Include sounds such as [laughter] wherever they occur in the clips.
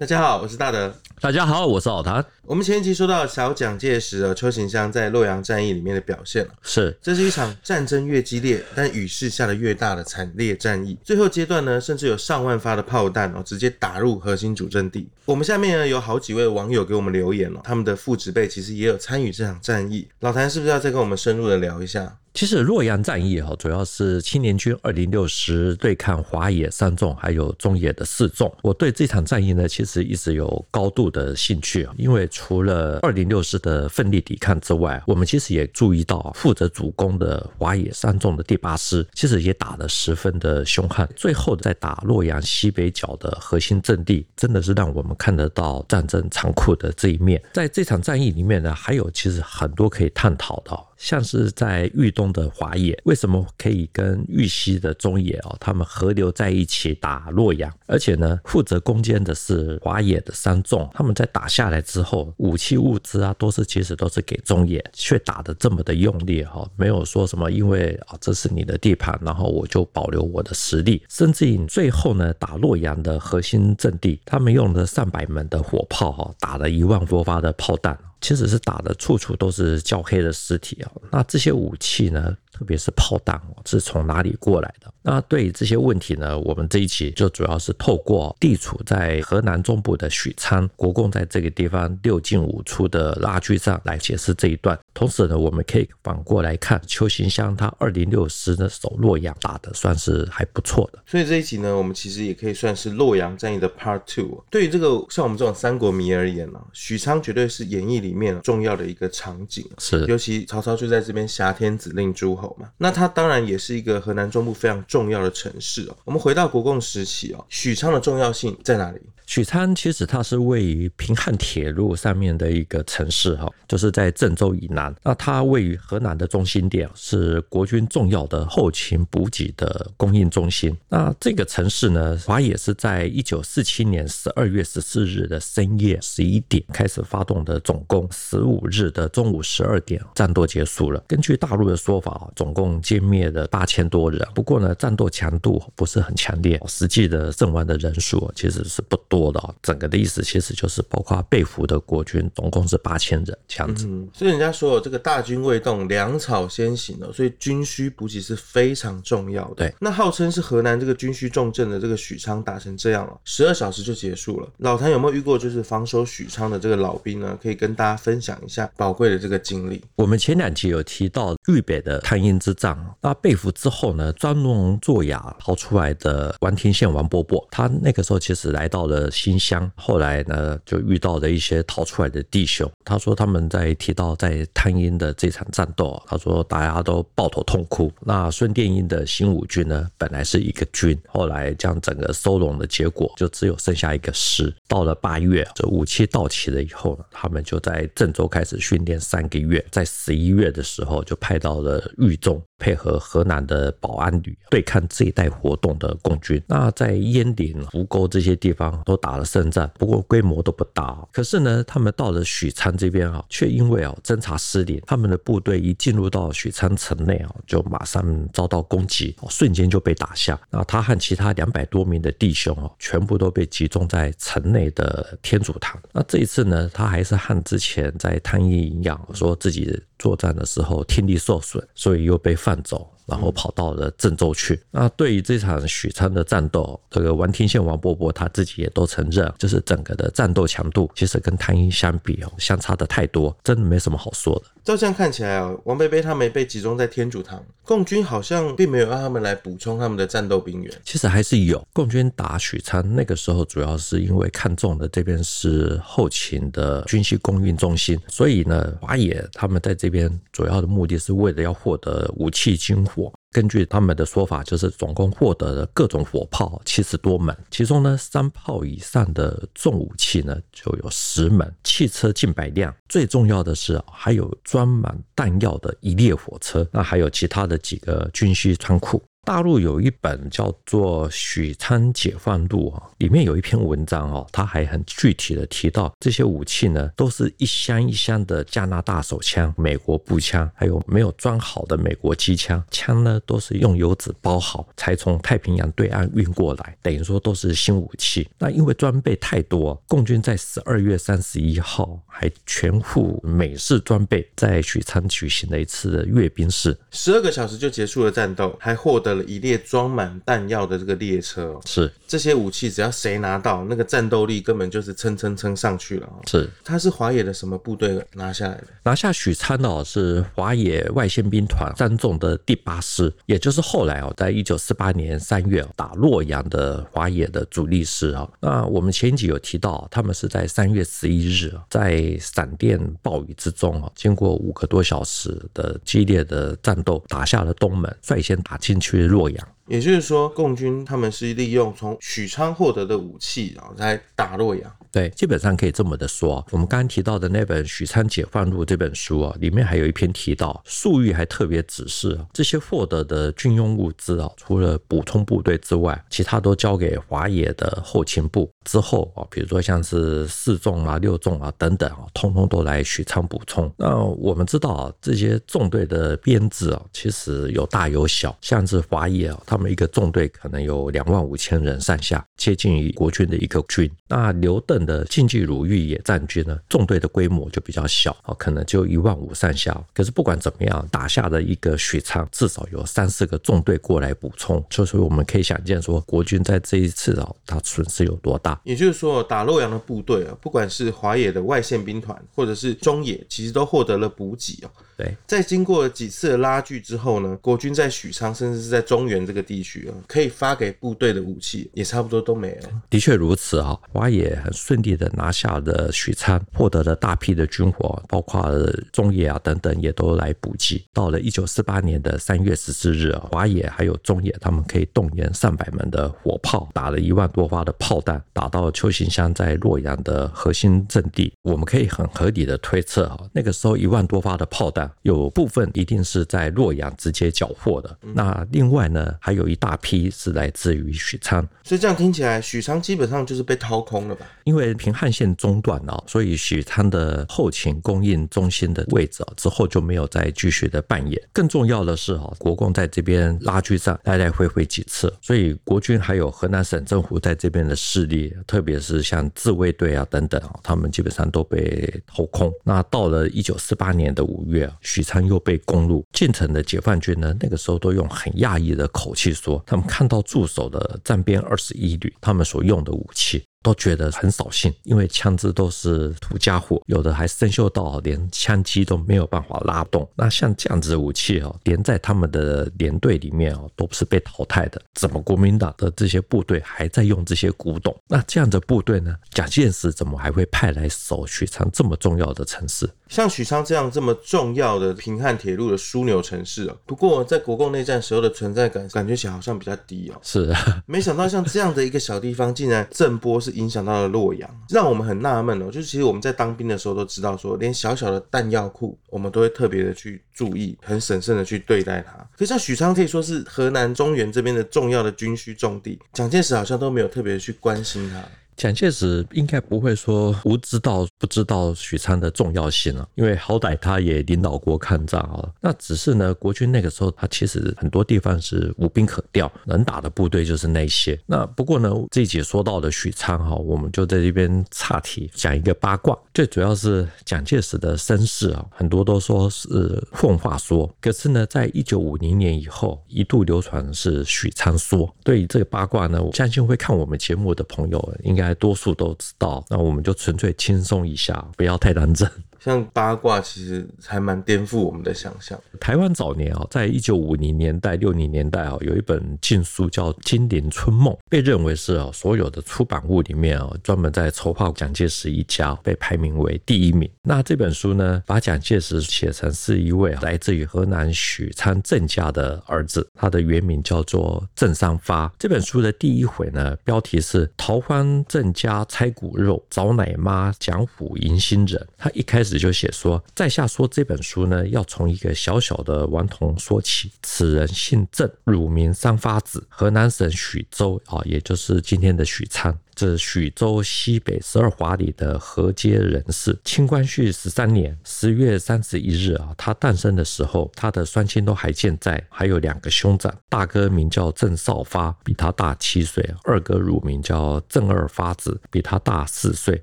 大家好，我是大德。大家好，我是老谭。我们前一集说到小蒋介石的邱行湘在洛阳战役里面的表现了，是这是一场战争越激烈，但雨势下的越大的惨烈战役。最后阶段呢，甚至有上万发的炮弹哦，直接打入核心主阵地。我们下面呢有好几位网友给我们留言哦，他们的父执辈其实也有参与这场战役。老谭是不是要再跟我们深入的聊一下？其实洛阳战役哈，主要是青年军二零六师对抗华野三纵，还有中野的四纵。我对这场战役呢，其实一直有高度的兴趣啊，因为除了二零六师的奋力抵抗之外，我们其实也注意到负责主攻的华野三纵的第八师，其实也打得十分的凶悍。最后在打洛阳西北角的核心阵地，真的是让我们看得到战争残酷的这一面。在这场战役里面呢，还有其实很多可以探讨的。像是在豫东的华野，为什么可以跟豫西的中野哦，他们合流在一起打洛阳？而且呢，负责攻坚的是华野的三纵，他们在打下来之后，武器物资啊，都是其实都是给中野，却打得这么的用力哈，没有说什么因为啊这是你的地盘，然后我就保留我的实力，甚至于最后呢，打洛阳的核心阵地，他们用了上百门的火炮哈，打了一万多发的炮弹。其实是打的处处都是焦黑的尸体啊！那这些武器呢？特别是炮弹哦，是从哪里过来的？那对于这些问题呢，我们这一期就主要是透过地处在河南中部的许昌，国共在这个地方六进五出的拉锯战来解释这一段。同时呢，我们可以反过来看邱行湘他二零六师的守洛阳打的算是还不错的。所以这一集呢，我们其实也可以算是洛阳战役的 Part Two。对于这个像我们这种三国迷而言呢，许昌绝对是演义里面重要的一个场景。是，尤其曹操就在这边挟天子令诸侯。那它当然也是一个河南中部非常重要的城市哦。我们回到国共时期哦，许昌的重要性在哪里？许昌其实它是位于平汉铁路上面的一个城市哈，就是在郑州以南。那它位于河南的中心点，是国军重要的后勤补给的供应中心。那这个城市呢，华野是在一九四七年十二月十四日的深夜十一点开始发动的总攻，十五日的中午十二点战斗结束了。根据大陆的说法，总共歼灭了八千多人。不过呢，战斗强度不是很强烈，实际的阵亡的人数其实是不多。多的，整个的意思其实就是包括被俘的国军，总共是八千人这样子。嗯，所以人家说这个大军未动，粮草先行了，所以军需补给是非常重要的。对，那号称是河南这个军需重镇的这个许昌打成这样了，十二小时就结束了。老谭有没有遇过就是防守许昌的这个老兵呢？可以跟大家分享一下宝贵的这个经历。我们前两集有提到豫北的汤阴之战，那被俘之后呢，装聋作哑逃出来的王天宪王伯伯，他那个时候其实来到了。新乡后来呢，就遇到了一些逃出来的弟兄。他说他们在提到在汤阴的这场战斗，他说大家都抱头痛哭。那孙殿英的新五军呢，本来是一个军，后来将整个收拢的结果，就只有剩下一个师。到了八月，这武器到齐了以后呢，他们就在郑州开始训练三个月，在十一月的时候就派到了豫中。配合河南的保安旅对抗这一带活动的共军，那在鄢陵、扶沟这些地方都打了胜仗，不过规模都不大。可是呢，他们到了许昌这边啊，却因为啊侦察失灵，他们的部队一进入到许昌城内啊，就马上遭到攻击，瞬间就被打下。那他和其他两百多名的弟兄啊，全部都被集中在城内的天主堂。那这一次呢，他还是和之前在汤阴一样，说自己作战的时候听力受损，所以又被。放走。然后跑到了郑州去。那对于这场许昌的战斗，这个王天宪、王伯伯他自己也都承认，就是整个的战斗强度其实跟汤阴相比哦，相差的太多，真的没什么好说的。照这样看起来哦，王贝贝他没被集中在天主堂，共军好像并没有让他们来补充他们的战斗兵员。其实还是有，共军打许昌那个时候，主要是因为看中的这边是后勤的军需供应中心，所以呢，华野他们在这边主要的目的是为了要获得武器军火。根据他们的说法，就是总共获得了各种火炮七十多门，其中呢，三炮以上的重武器呢就有十门，汽车近百辆，最重要的是还有装满弹药的一列火车，那还有其他的几个军需仓库。大陆有一本叫做《许昌解放录》啊，里面有一篇文章哦，他还很具体的提到这些武器呢，都是一箱一箱的加拿大手枪、美国步枪，还有没有装好的美国机枪，枪呢都是用油纸包好，才从太平洋对岸运过来，等于说都是新武器。那因为装备太多，共军在十二月三十一号还全副美式装备，在许昌举行了一次阅兵式，十二个小时就结束了战斗，还获得一列装满弹药的这个列车。是这些武器，只要谁拿到，那个战斗力根本就是蹭蹭蹭上去了哦。是，他是华野的什么部队拿下来的？拿下许昌哦，是华野外线兵团三纵的第八师，也就是后来哦，在一九四八年三月打洛阳的华野的主力师啊。那我们前一集有提到，他们是在三月十一日，在闪电暴雨之中啊，经过五个多小时的激烈的战斗，打下了东门，率先打进去洛阳。也就是说，共军他们是利用从许昌获得的武器，然后来打洛阳。对，基本上可以这么的说。我们刚刚提到的那本《许昌解放录》这本书啊，里面还有一篇提到，粟裕还特别指示，这些获得的军用物资啊，除了补充部队之外，其他都交给华野的后勤部。之后啊，比如说像是四纵啊、六纵啊等等啊，通通都来许昌补充。那我们知道啊，这些纵队的编制啊，其实有大有小，像是华野啊，他们一个纵队可能有两万五千人上下，接近于国军的一个军。那刘邓的晋冀鲁豫野战军呢，纵队的规模就比较小啊，可能就一万五上下。可是不管怎么样，打下的一个许昌，至少有三四个纵队过来补充，就是我们可以想见说，国军在这一次啊，他损失有多大。也就是说，打洛阳的部队啊，不管是华野的外线兵团，或者是中野，其实都获得了补给哦。对，在经过了几次的拉锯之后呢，国军在许昌，甚至是在中原这个地区啊，可以发给部队的武器也差不多都没了。的确如此啊，华野很顺利的拿下了许昌，获得了大批的军火，包括中野啊等等也都来补给。到了一九四八年的三月十四日啊，华野还有中野他们可以动员上百门的火炮，打了一万多发的炮弹，打到邱行湘在洛阳的核心阵地。我们可以很合理的推测啊，那个时候一万多发的炮弹。有部分一定是在洛阳直接缴获的，那另外呢，还有一大批是来自于许昌。所以这样听起来，许昌基本上就是被掏空了吧？因为平汉线中断了，所以许昌的后勤供应中心的位置之后就没有再继续的扮演。更重要的是哈，国共在这边拉锯战来来回回几次，所以国军还有河南省政府在这边的势力，特别是像自卫队啊等等啊，他们基本上都被掏空。那到了一九四八年的五月。许昌又被攻入，进城的解放军呢，那个时候都用很讶异的口气说，他们看到驻守的战边二十一旅，他们所用的武器。都觉得很扫兴，因为枪支都是土家伙，有的还生锈到连枪机都没有办法拉动。那像这样子的武器哦，连在他们的连队里面哦，都是被淘汰的。怎么国民党的这些部队还在用这些古董？那这样的部队呢？蒋介石怎么还会派来守许昌这么重要的城市？像许昌这样这么重要的平汉铁路的枢纽城市哦，不过在国共内战时候的存在感感觉起来好像比较低哦。是啊，[laughs] 没想到像这样的一个小地方，竟然震波是影响到了洛阳，让我们很纳闷哦。就是其实我们在当兵的时候都知道，说连小小的弹药库，我们都会特别的去注意，很审慎的去对待它。可是像许昌可以说是河南中原这边的重要的军需重地，蒋介石好像都没有特别去关心它。蒋介石应该不会说无知道不知道许昌的重要性啊，因为好歹他也领导过抗战啊。那只是呢，国军那个时候他其实很多地方是无兵可调，能打的部队就是那些。那不过呢，这一集说到的许昌哈，我们就在这边岔题讲一个八卦。最主要是蒋介石的身世啊，很多都说是奉话说，可是呢，在一九五零年以后，一度流传是许昌说。对于这个八卦呢，我相信会看我们节目的朋友应该。多数都知道，那我们就纯粹轻松一下，不要太当真。像八卦其实还蛮颠覆我们的想象。台湾早年啊，在一九五零年代、六零年代啊，有一本禁书叫《金陵春梦》，被认为是啊所有的出版物里面啊，专门在丑化蒋介石一家，被排名为第一名。那这本书呢，把蒋介石写成是一位来自于河南许昌郑家的儿子，他的原名叫做郑尚发。这本书的第一回呢，标题是“逃荒郑家拆骨肉，找奶妈蒋府迎新人”。他一开始。始就写说，在下说这本书呢，要从一个小小的顽童说起。此人姓郑，乳名三发子，河南省许州啊，也就是今天的许昌。是许州西北十二华里的河街人士。清光绪十三年十月三十一日啊，他诞生的时候，他的双亲都还健在，还有两个兄长，大哥名叫郑少发，比他大七岁；二哥乳名叫郑二发子，比他大四岁。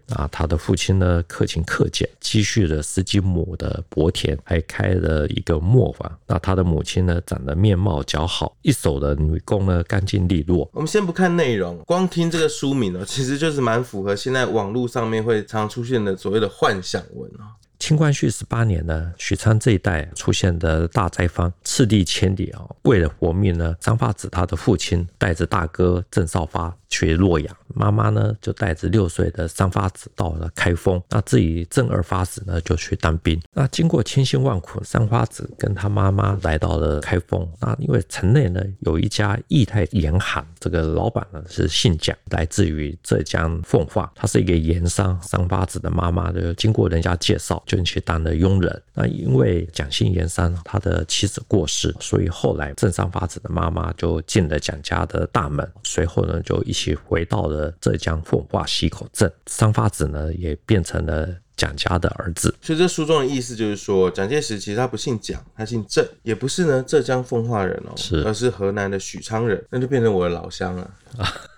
啊，他的父亲呢，克勤克俭，积蓄了十几亩的薄田，还开了一个磨坊。那他的母亲呢，长得面貌姣好，一手的女工呢，干净利落。我们先不看内容，光听这个书名呢。其实就是蛮符合现在网络上面会常出现的所谓的幻想文啊。清光绪十八年呢，许昌这一带出现的大灾荒，赤地千里啊，为了活命呢，张发子他的父亲带着大哥郑少发。去洛阳，妈妈呢就带着六岁的三发子到了开封，那至于郑二发子呢就去当兵。那经过千辛万苦，三发子跟他妈妈来到了开封。那因为城内呢有一家义泰盐行，这个老板呢是姓蒋，来自于浙江奉化，他是一个盐商。三发子的妈妈就经过人家介绍，就去当了佣人。那因为蒋姓盐商他的妻子过世，所以后来郑三发子的妈妈就进了蒋家的大门，随后呢就一起。回到了浙江奉化溪口镇，三发子呢也变成了蒋家的儿子。所以这书中的意思就是说，蒋介石其实他不姓蒋，他姓郑，也不是呢浙江奉化人哦，是，而是河南的许昌人，那就变成我的老乡了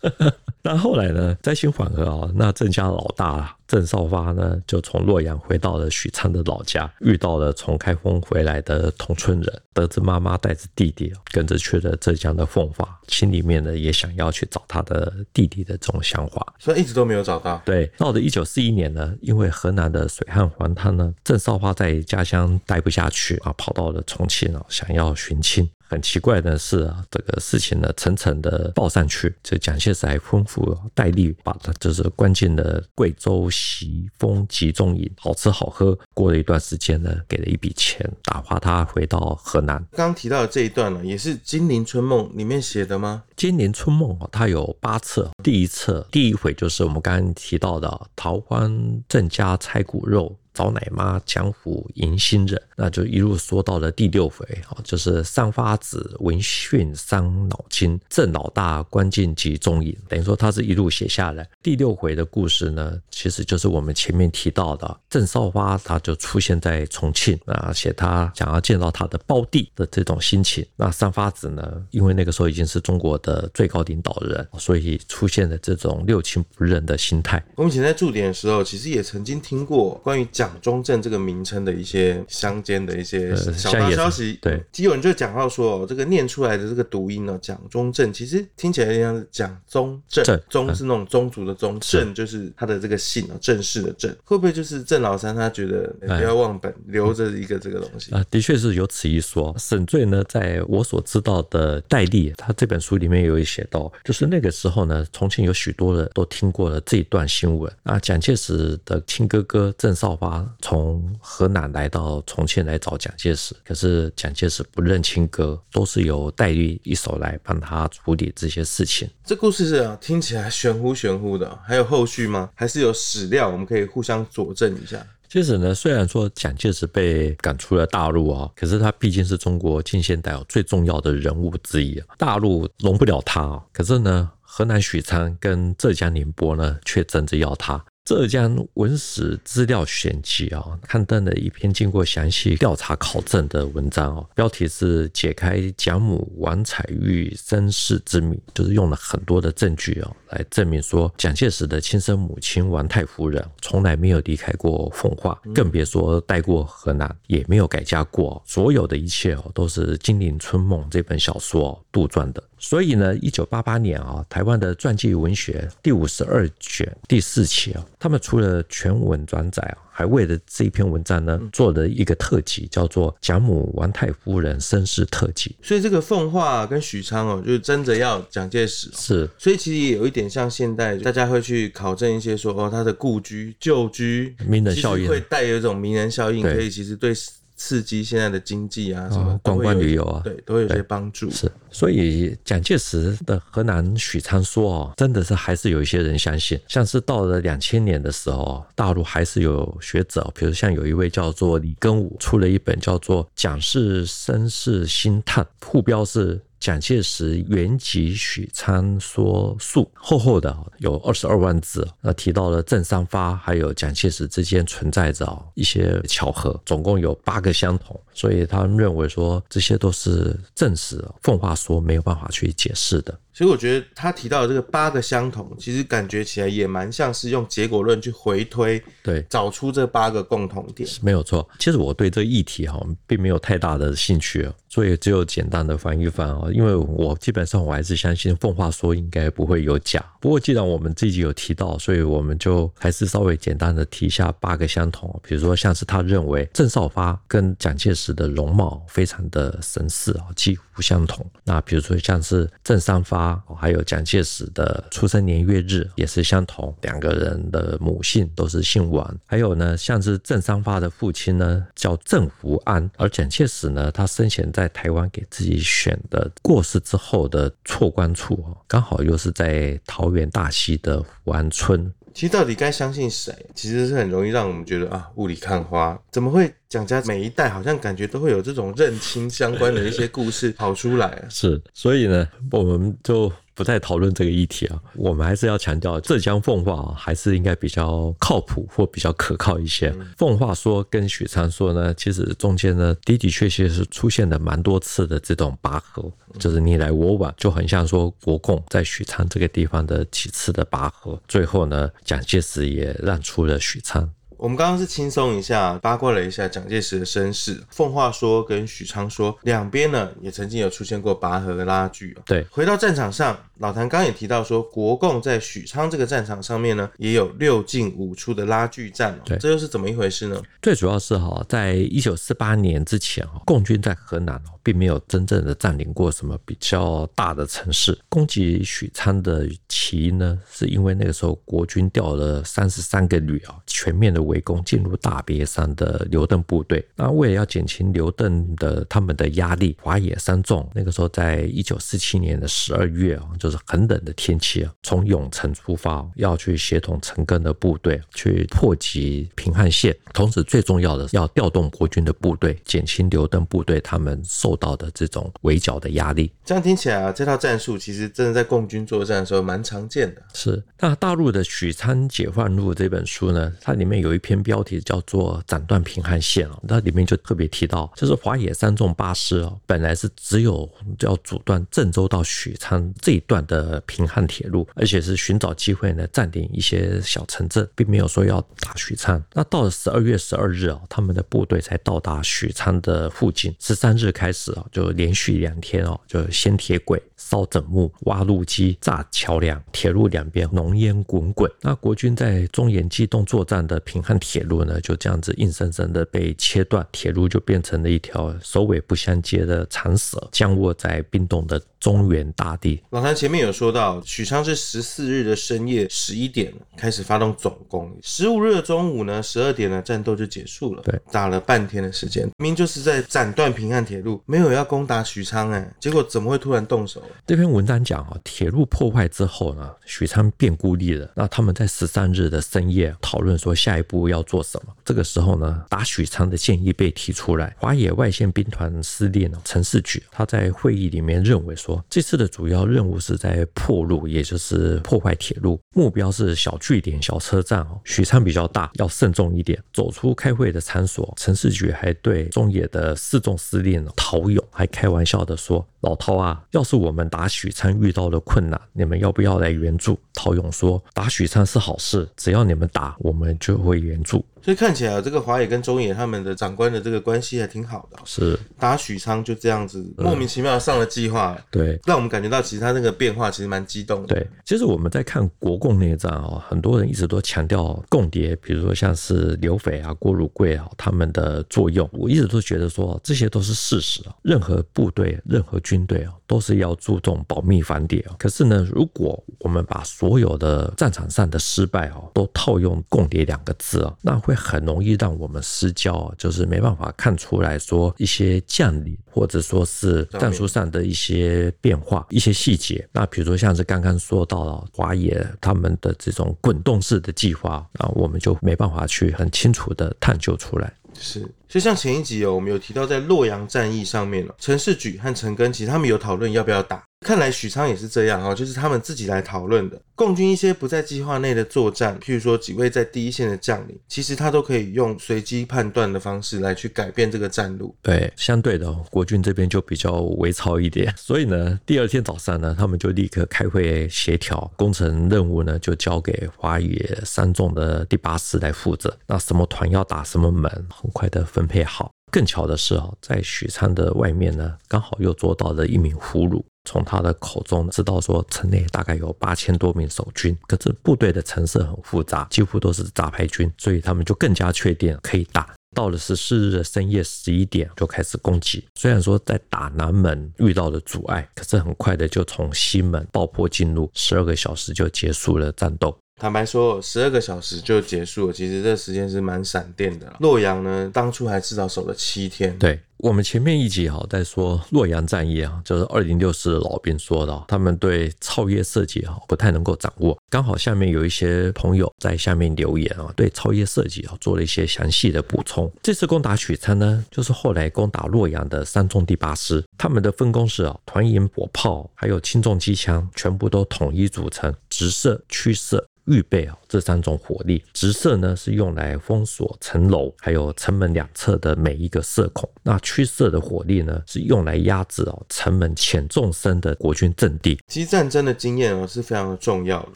[laughs] 啊。那后来呢，灾情缓和啊，那郑家老大郑少发呢，就从洛阳回到了许昌的老家，遇到了从开封回来的同村人，得知妈妈带着弟弟跟着去了浙江的奉化，心里面呢也想要去找他的弟弟的这种想法，所以一直都没有找到。对，到了一九四一年呢，因为河南的水旱还滩呢，郑少发在家乡待不下去啊，跑到了重庆啊，想要寻亲。很奇怪的是啊，这个事情呢，层层的报上去，这蒋介石还吩咐戴笠把他就是关进了贵州习风集中营，好吃好喝。过了一段时间呢，给了一笔钱，打发他回到河南。刚刚提到的这一段呢，也是《金陵春梦》里面写的吗？《金陵春梦》啊，它有八册，第一册第一回就是我们刚刚提到的逃荒郑家拆骨肉。找奶妈，江湖迎新人，那就一路说到了第六回啊，就是三发子闻讯伤脑筋，郑老大关进集中营。等于说他是一路写下来。第六回的故事呢，其实就是我们前面提到的郑少发，他就出现在重庆啊，写他想要见到他的胞弟的这种心情。那三发子呢，因为那个时候已经是中国的最高领导人，所以出现了这种六亲不认的心态。我们以前在驻点的时候，其实也曾经听过关于蒋中正这个名称的一些乡间的一些小道消息，对，其实有人就讲到说，这个念出来的这个读音呢，蒋中正其实听起来像是蒋中正，宗是那种宗族的宗，正就是他的这个姓啊，正式的正，会不会就是郑老三他觉得不要忘本，留着一个这个东西？啊？的确是有此一说。沈醉呢，在我所知道的戴笠，他这本书里面有写到，就是那个时候呢，重庆有许多人都听过了这一段新闻。啊，蒋介石的亲哥哥郑少发。从河南来到重庆来找蒋介石，可是蒋介石不认亲哥，都是由戴笠一手来帮他处理这些事情。这故事是啊，听起来玄乎玄乎的，还有后续吗？还是有史料我们可以互相佐证一下？其实呢，虽然说蒋介石被赶出了大陆啊，可是他毕竟是中国近现代最重要的人物之一啊，大陆容不了他啊。可是呢，河南许昌跟浙江宁波呢，却争着要他。浙江文史资料选集啊，刊登了一篇经过详细调查考证的文章哦，标题是《解开蒋母王彩玉身世之谜》，就是用了很多的证据哦，来证明说蒋介石的亲生母亲王太夫人从来没有离开过奉化，更别说待过河南，也没有改嫁过。所有的一切哦，都是《金陵春梦》这本小说杜撰的。所以呢，一九八八年啊，台湾的传记文学第五十二卷第四期啊，他们除了全文转载啊，还为了这一篇文章呢，做了一个特辑，叫做《贾母王太夫人身世特辑》。所以这个奉化跟许昌哦，就是争着要蒋介石。是，所以其实也有一点像现代，大家会去考证一些说哦，他的故居、旧居，名人效应，会带有一种名人效应，可以其实对。刺激现在的经济啊，什么观光旅游啊，对，都会有些帮助。是，所以蒋介石的河南许昌说哦，真的是还是有一些人相信。像是到了两千年的时候，大陆还是有学者，比如像有一位叫做李庚武，出了一本叫做《蒋氏身世新探》，副标是。蒋介石原籍许昌说述，厚厚的有二十二万字，那提到了郑三发还有蒋介石之间存在着一些巧合，总共有八个相同，所以他们认为说这些都是证实奉化说没有办法去解释的。所以我觉得他提到的这个八个相同，其实感觉起来也蛮像是用结果论去回推，对，找出这八个共同点。没有错。其实我对这议题哈，并没有太大的兴趣，所以只有简单的翻一翻啊。因为我基本上我还是相信奉化说应该不会有假。不过既然我们这集有提到，所以我们就还是稍微简单的提一下八个相同。比如说像是他认为郑少发跟蒋介石的容貌非常的神似啊，几乎相同。那比如说像是郑三发。还有蒋介石的出生年月日也是相同，两个人的母姓都是姓王。还有呢，像是郑三发的父亲呢叫郑福安，而蒋介石呢，他生前在台湾给自己选的过世之后的错关处哦，刚好又是在桃园大溪的福安村。其实到底该相信谁？其实是很容易让我们觉得啊，雾里看花，怎么会蒋家每一代好像感觉都会有这种认亲相关的一些故事跑出来啊？是，所以呢，我们就。不再讨论这个议题啊，我们还是要强调浙江奉化还是应该比较靠谱或比较可靠一些。奉化说跟许昌说呢，其实中间呢的的确确是出现了蛮多次的这种拔河，就是你来我往，就很像说国共在许昌这个地方的几次的拔河，最后呢蒋介石也让出了许昌。我们刚刚是轻松一下八卦了一下蒋介石的身世，奉化说跟许昌说两边呢也曾经有出现过拔河的拉锯。对，回到战场上，老谭刚刚也提到说，国共在许昌这个战场上面呢也有六进五出的拉锯战。对，这又是怎么一回事呢？最主要是哈，在一九四八年之前，共军在河南哦并没有真正的占领过什么比较大的城市。攻击许昌的起因呢，是因为那个时候国军调了三十三个旅啊，全面的围攻进入大别山的刘邓部队。那为了要减轻刘邓的他们的压力，华野三纵那个时候在一九四七年的十二月啊，就是很冷的天气啊，从永城出发，要去协同陈赓的部队去破击平汉线，同时最重要的是要调动国军的部队，减轻刘邓部队他们受到的这种围剿的压力。这样听起来啊，这套战术其实真的在共军作战的时候蛮常见的。是，那大陆的《许昌解放录》这本书呢，它里面有一篇标题叫做“斩断平汉线”哦，那里面就特别提到，就是华野三纵八师哦，本来是只有要阻断郑州到许昌这一段的平汉铁路，而且是寻找机会呢占领一些小城镇，并没有说要打许昌。那到了十二月十二日啊，他们的部队才到达许昌的附近。十三日开始啊，就连续两天哦，就掀铁轨、烧枕木、挖路基、炸桥梁，铁路两边浓烟滚滚。那国军在中原机动作战的平汉铁路呢，就这样子硬生生的被切断，铁路就变成了一条首尾不相接的长蛇，降卧在冰冻的中原大地。老谭前面有说到，许昌是十四日的深夜十一点开始发动总攻，十五日的中午呢，十二点呢，战斗就结束了。对，打了半天的时间，明明就是在斩断平汉铁路，没有要攻打许昌哎，结果怎么会突然动手？这篇文章讲啊，铁路破坏之后呢，许昌变孤立了。那他们在十三日的深夜讨论说下一步要做什么。这个时候呢，打许昌的建议被提出来。华野外线兵团司令陈士举他在会议里面认为说，这次的主要任务是在破路，也就是破坏铁路，目标是小据点、小车站哦。许昌比较大，要慎重一点。走出开会的场所，陈士举还对中野的四纵司令陶勇还开玩笑的说：“老陶啊，要是我们打许昌遇到了困难，你们要不要来援助？”陶勇说：“打许昌是好事，只要你们打，我们就会援助。”所以看起来，这个华野跟中野他们的长官的这个关系还挺好的。是打许昌就这样子莫名其妙上了计划。对，让我们感觉到其实他那个变化，其实蛮激动的。对，其实我们在看国共内战哦，很多人一直都强调共谍，比如说像是刘斐啊、郭汝瑰啊他们的作用，我一直都觉得说这些都是事实啊。任何部队、任何军队啊，都是要注重保密反谍啊。可是呢，如果我们把所有的战场上的失败哦，都套用共谍两个字啊，那会很容易让我们失焦啊，就是没办法看出来说一些将领或者说是战术上的一些变化、一些细节。那比如说像是刚刚说到了华野他们的这种滚动式的计划啊，我们就没办法去很清楚的探究出来。是，就像前一集哦，我们有提到在洛阳战役上面了，陈士举和陈赓其实他们有讨论要不要打。看来许昌也是这样哈，就是他们自己来讨论的。共军一些不在计划内的作战，譬如说几位在第一线的将领，其实他都可以用随机判断的方式来去改变这个战路。对，相对的，国军这边就比较微操一点。所以呢，第二天早上呢，他们就立刻开会协调，工程任务呢就交给华野三纵的第八师来负责。那什么团要打什么门，很快的分分配好。更巧的是哦，在许昌的外面呢，刚好又捉到了一名俘虏。从他的口中知道说，城内大概有八千多名守军，可是部队的成色很复杂，几乎都是杂牌军，所以他们就更加确定可以打。到了十四日的深夜十一点就开始攻击，虽然说在打南门遇到了阻碍，可是很快的就从西门爆破进入，十二个小时就结束了战斗。坦白说，十二个小时就结束，其实这时间是蛮闪电的。洛阳呢，当初还至少守了七天。对，我们前面一集哈在说洛阳战役啊，就是二零六师老兵说的，他们对超越设计啊不太能够掌握。刚好下面有一些朋友在下面留言啊，对超越设计啊做了一些详细的补充。这次攻打许昌呢，就是后来攻打洛阳的三纵第八师，他们的分工是啊，团营火炮还有轻重机枪全部都统一组成，直射、驱射。预备啊，这三种火力，直射呢是用来封锁城楼，还有城门两侧的每一个射孔。那驱射的火力呢，是用来压制哦城门浅纵深的国军阵地。其实战争的经验哦是非常的重要的，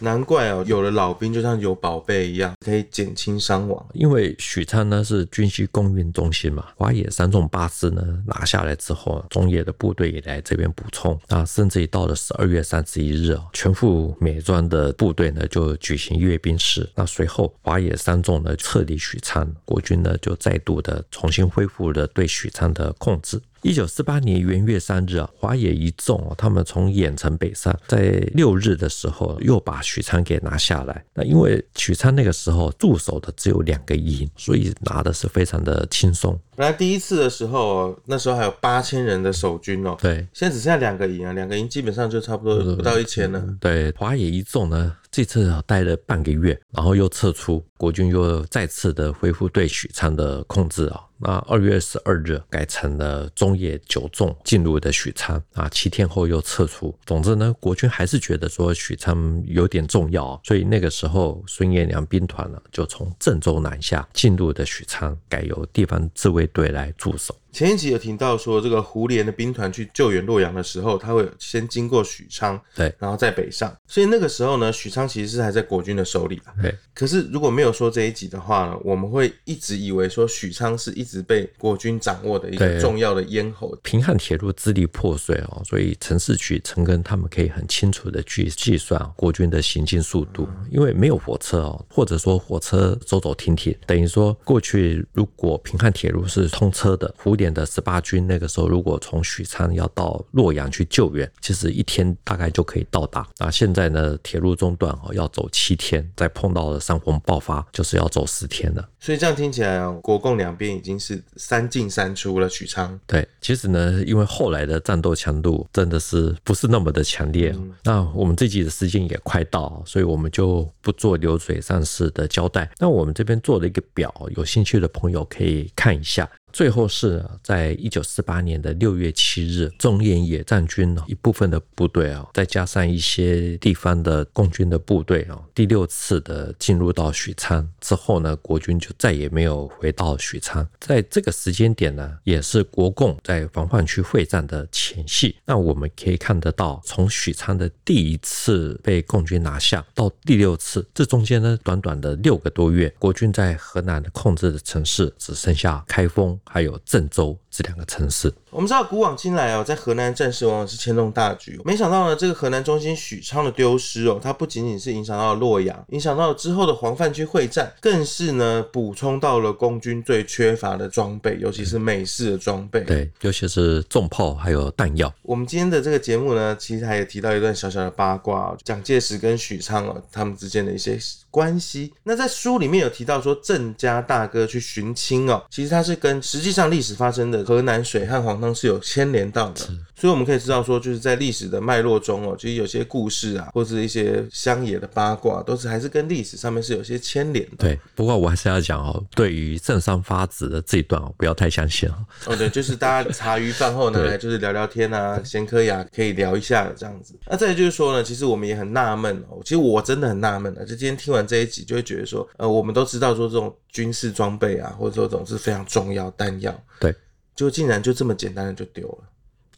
难怪哦有了老兵就像有宝贝一样，可以减轻伤亡。因为许昌呢是军需供运中心嘛，华野三纵八师呢拿下来之后，中野的部队也来这边补充。那甚至于到了十二月三十一日啊，全副美装的部队呢就举行阅兵式，那随后华野三纵呢撤离许昌，国军呢就再度的重新恢复了对许昌的控制。一九四八年元月三日啊，华野一纵他们从郾城北上，在六日的时候又把许昌给拿下来。那因为许昌那个时候驻守的只有两个营，所以拿的是非常的轻松。本来第一次的时候，那时候还有八千人的守军哦，对，现在只剩下两个营啊，两个营基本上就差不多不到一千了。对，华野一纵呢，这次待了半个月，然后又撤出，国军又再次的恢复对许昌的控制啊。那二月十二日改成了中野九纵进入的许昌啊，七天后又撤出。总之呢，国军还是觉得说许昌有点重要，所以那个时候孙彦良兵团呢就从郑州南下进入的许昌，改由地方自卫队来驻守。前一集有听到说，这个胡琏的兵团去救援洛阳的时候，他会先经过许昌，对，然后再北上。所以那个时候呢，许昌其实是还在国军的手里。对。可是如果没有说这一集的话呢，我们会一直以为说许昌是一直被国军掌握的一个重要的咽喉。平汉铁路支离破碎哦，所以陈士渠、陈赓他们可以很清楚的去计算国军的行进速度，因为没有火车哦，或者说火车走走停停，等于说过去如果平汉铁路是通车的，胡。点的十八军那个时候，如果从许昌要到洛阳去救援，其实一天大概就可以到达。那现在呢，铁路中断哦，要走七天，再碰到了山洪爆发，就是要走十天了。所以这样听起来哦，国共两边已经是三进三出了。许昌对，其实呢，因为后来的战斗强度真的是不是那么的强烈。嗯、那我们这集的时间也快到，所以我们就不做流水账式的交代。那我们这边做了一个表，有兴趣的朋友可以看一下。最后是在一九四八年的六月七日，中印野战军一部分的部队啊，再加上一些地方的共军的部队啊，第六次的进入到许昌之后呢，国军就再也没有回到许昌。在这个时间点呢，也是国共在防范区会战的前夕。那我们可以看得到，从许昌的第一次被共军拿下到第六次，这中间呢，短短的六个多月，国军在河南控制的城市只剩下开封。还有郑州这两个城市。我们知道古往今来哦，在河南战事往往是牵动大局。没想到呢，这个河南中心许昌的丢失哦，它不仅仅是影响到了洛阳，影响到了之后的黄泛区会战，更是呢补充到了共军最缺乏的装备，尤其是美式的装备。对，尤其是重炮还有弹药。我们今天的这个节目呢，其实还有提到一段小小的八卦，蒋介石跟许昌哦，他们之间的一些关系。那在书里面有提到说，郑家大哥去寻亲哦，其实他是跟实际上历史发生的河南水旱黄汤是有牵连到的。所以我们可以知道说，就是在历史的脉络中哦，其实有些故事啊，或者一些乡野的八卦，都是还是跟历史上面是有些牵连的。对，不过我还是要讲哦，对于正三发子的这一段哦，不要太相信哦。哦，对，就是大家茶余饭后拿来 [laughs] 就是聊聊天啊，闲嗑牙可以聊一下这样子。那再就是说呢，其实我们也很纳闷哦，其实我真的很纳闷啊，就今天听完这一集，就会觉得说，呃，我们都知道说这种军事装备啊，或者说这种是非常重要弹药，对，就竟然就这么简单的就丢了。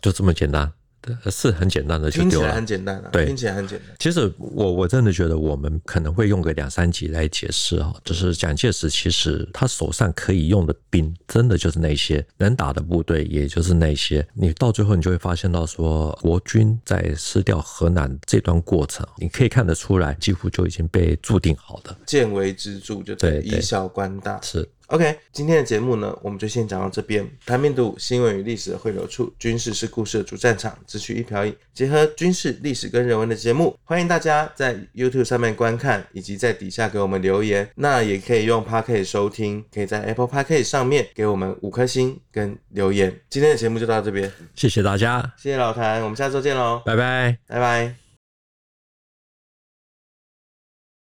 就这么简单，是很简单的就丢了。听起来很简单啊，对，听起来很简单。其实我我真的觉得我们可能会用个两三集来解释啊，就是蒋介石其实他手上可以用的兵，真的就是那些能打的部队，也就是那些。你到最后你就会发现到说，国军在失掉河南这段过程，你可以看得出来，几乎就已经被注定好的。见微知著，就对，以小观大是。OK，今天的节目呢，我们就先讲到这边。谭兵读武，新闻与历史的汇流处，军事是故事的主战场，只取一瓢饮，结合军事、历史跟人文的节目，欢迎大家在 YouTube 上面观看，以及在底下给我们留言。那也可以用 Podcast 收听，可以在 Apple Podcast 上面给我们五颗星跟留言。今天的节目就到这边，谢谢大家，谢谢老谭，我们下周见喽，拜拜，拜拜。